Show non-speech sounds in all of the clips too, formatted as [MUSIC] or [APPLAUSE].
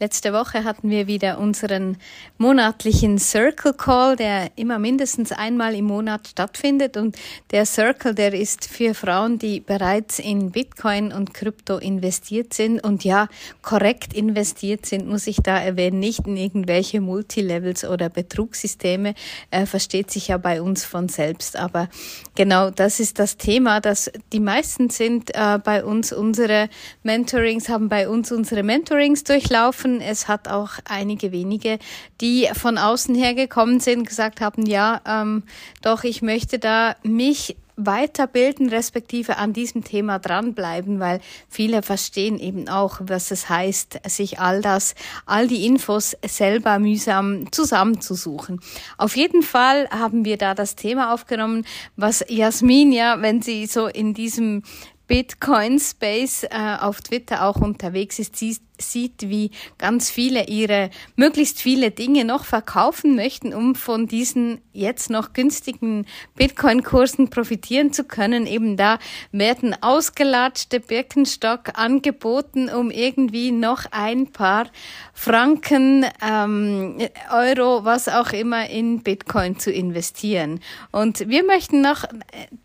Letzte Woche hatten wir wieder unseren monatlichen Circle Call, der immer mindestens einmal im Monat stattfindet. Und der Circle, der ist für Frauen, die bereits in Bitcoin und Krypto investiert sind und ja, korrekt investiert sind, muss ich da erwähnen, nicht in irgendwelche Multilevels oder Betrugssysteme, äh, versteht sich ja bei uns von selbst. Aber genau das ist das Thema, dass die meisten sind äh, bei uns unsere Mentorings, haben bei uns unsere Mentorings durchlaufen getroffen. Es hat auch einige wenige, die von außen her gekommen sind, gesagt haben, ja, ähm, doch, ich möchte da mich weiterbilden, respektive an diesem Thema dranbleiben, weil viele verstehen eben auch, was es heißt, sich all das, all die Infos selber mühsam zusammenzusuchen. Auf jeden Fall haben wir da das Thema aufgenommen, was Jasmin ja, wenn sie so in diesem Bitcoin Space äh, auf Twitter auch unterwegs ist, sie sieht, wie ganz viele ihre möglichst viele Dinge noch verkaufen möchten, um von diesen jetzt noch günstigen Bitcoin-Kursen profitieren zu können. Eben da werden ausgelatschte Birkenstock angeboten, um irgendwie noch ein paar Franken, ähm, Euro, was auch immer in Bitcoin zu investieren. Und wir möchten noch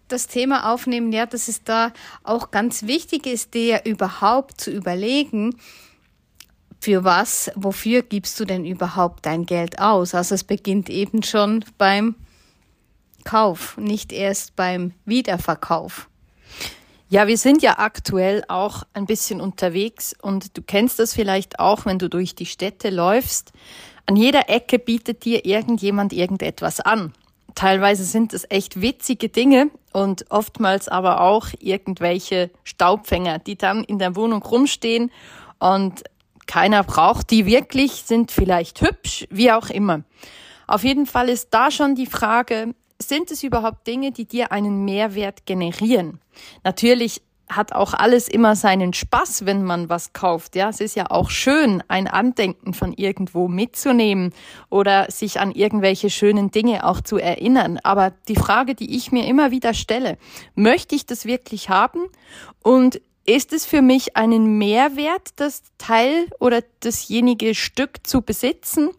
das Thema aufnehmen, ja, dass es da auch ganz wichtig ist, dir überhaupt zu überlegen, für was, wofür gibst du denn überhaupt dein Geld aus? Also es beginnt eben schon beim Kauf, nicht erst beim Wiederverkauf. Ja, wir sind ja aktuell auch ein bisschen unterwegs und du kennst das vielleicht auch, wenn du durch die Städte läufst. An jeder Ecke bietet dir irgendjemand irgendetwas an. Teilweise sind es echt witzige Dinge und oftmals aber auch irgendwelche Staubfänger, die dann in der Wohnung rumstehen und keiner braucht die wirklich, sind vielleicht hübsch, wie auch immer. Auf jeden Fall ist da schon die Frage, sind es überhaupt Dinge, die dir einen Mehrwert generieren? Natürlich hat auch alles immer seinen Spaß, wenn man was kauft. Ja, es ist ja auch schön, ein Andenken von irgendwo mitzunehmen oder sich an irgendwelche schönen Dinge auch zu erinnern. Aber die Frage, die ich mir immer wieder stelle, möchte ich das wirklich haben? Und ist es für mich einen Mehrwert, das Teil oder dasjenige Stück zu besitzen?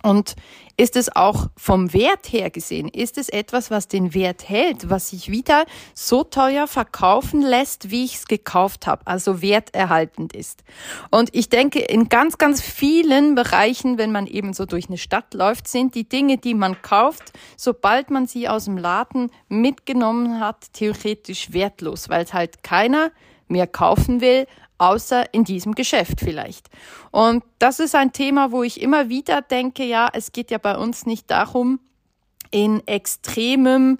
Und ist es auch vom Wert her gesehen? Ist es etwas, was den Wert hält, was sich wieder so teuer verkaufen lässt, wie ich es gekauft habe, also werterhaltend ist? Und ich denke, in ganz, ganz vielen Bereichen, wenn man eben so durch eine Stadt läuft, sind die Dinge, die man kauft, sobald man sie aus dem Laden mitgenommen hat, theoretisch wertlos, weil es halt keiner mehr kaufen will, außer in diesem Geschäft vielleicht. Und das ist ein Thema, wo ich immer wieder denke, ja, es geht ja bei uns nicht darum, in extremem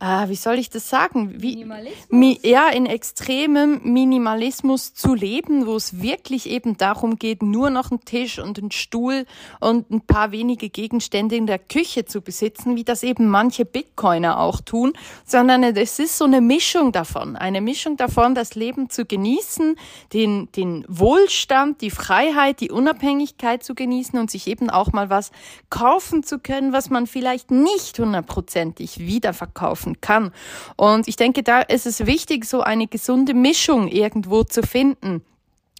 äh, wie soll ich das sagen? Wie, Minimalismus? Mi, ja, in extremem Minimalismus zu leben, wo es wirklich eben darum geht, nur noch einen Tisch und einen Stuhl und ein paar wenige Gegenstände in der Küche zu besitzen, wie das eben manche Bitcoiner auch tun, sondern es ist so eine Mischung davon, eine Mischung davon, das Leben zu genießen, den, den Wohlstand, die Freiheit, die Unabhängigkeit zu genießen und sich eben auch mal was kaufen zu können, was man vielleicht nicht hundertprozentig wiederverkaufen helfen kann. Und ich denke, da ist es wichtig, so eine gesunde Mischung irgendwo zu finden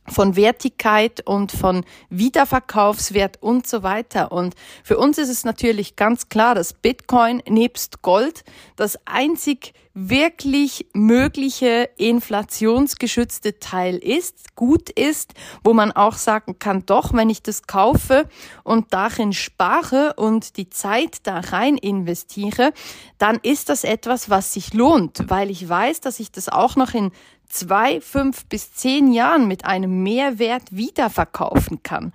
von Wertigkeit und von Wiederverkaufswert und so weiter. Und für uns ist es natürlich ganz klar, dass Bitcoin nebst Gold das einzig wirklich mögliche inflationsgeschützte Teil ist, gut ist, wo man auch sagen kann, doch, wenn ich das kaufe und darin spare und die Zeit da rein investiere, dann ist das etwas, was sich lohnt, weil ich weiß, dass ich das auch noch in zwei, fünf bis zehn Jahren mit einem Mehrwert wiederverkaufen kann.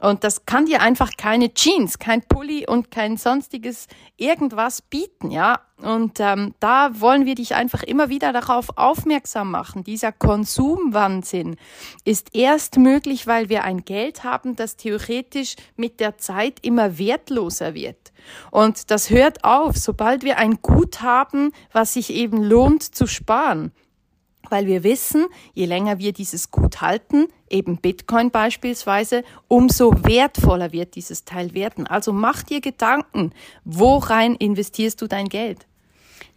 Und das kann dir einfach keine Jeans, kein Pulli und kein sonstiges irgendwas bieten, ja. Und ähm, da wollen wir dich einfach immer wieder darauf aufmerksam machen. Dieser Konsumwahnsinn ist erst möglich, weil wir ein Geld haben, das theoretisch mit der Zeit immer wertloser wird. Und das hört auf, sobald wir ein Gut haben, was sich eben lohnt zu sparen weil wir wissen, je länger wir dieses Gut halten, eben Bitcoin beispielsweise, umso wertvoller wird dieses Teil werden. Also mach dir Gedanken, worein investierst du dein Geld?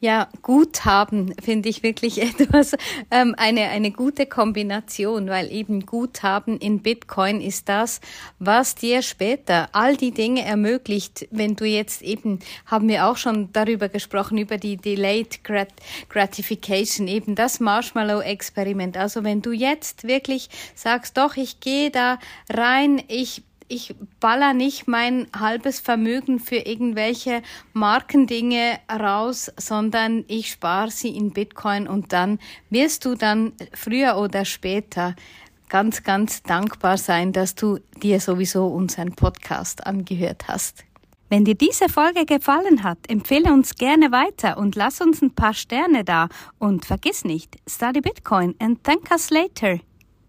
Ja, Guthaben finde ich wirklich [LAUGHS] etwas, ähm, eine, eine gute Kombination, weil eben Guthaben in Bitcoin ist das, was dir später all die Dinge ermöglicht, wenn du jetzt eben, haben wir auch schon darüber gesprochen, über die Delayed Grat Gratification, eben das Marshmallow-Experiment. Also wenn du jetzt wirklich sagst, doch, ich gehe da rein, ich ich baller nicht mein halbes Vermögen für irgendwelche Markendinge raus, sondern ich spare sie in Bitcoin und dann wirst du dann früher oder später ganz, ganz dankbar sein, dass du dir sowieso unseren Podcast angehört hast. Wenn dir diese Folge gefallen hat, empfehle uns gerne weiter und lass uns ein paar Sterne da. Und vergiss nicht, study Bitcoin and thank us later.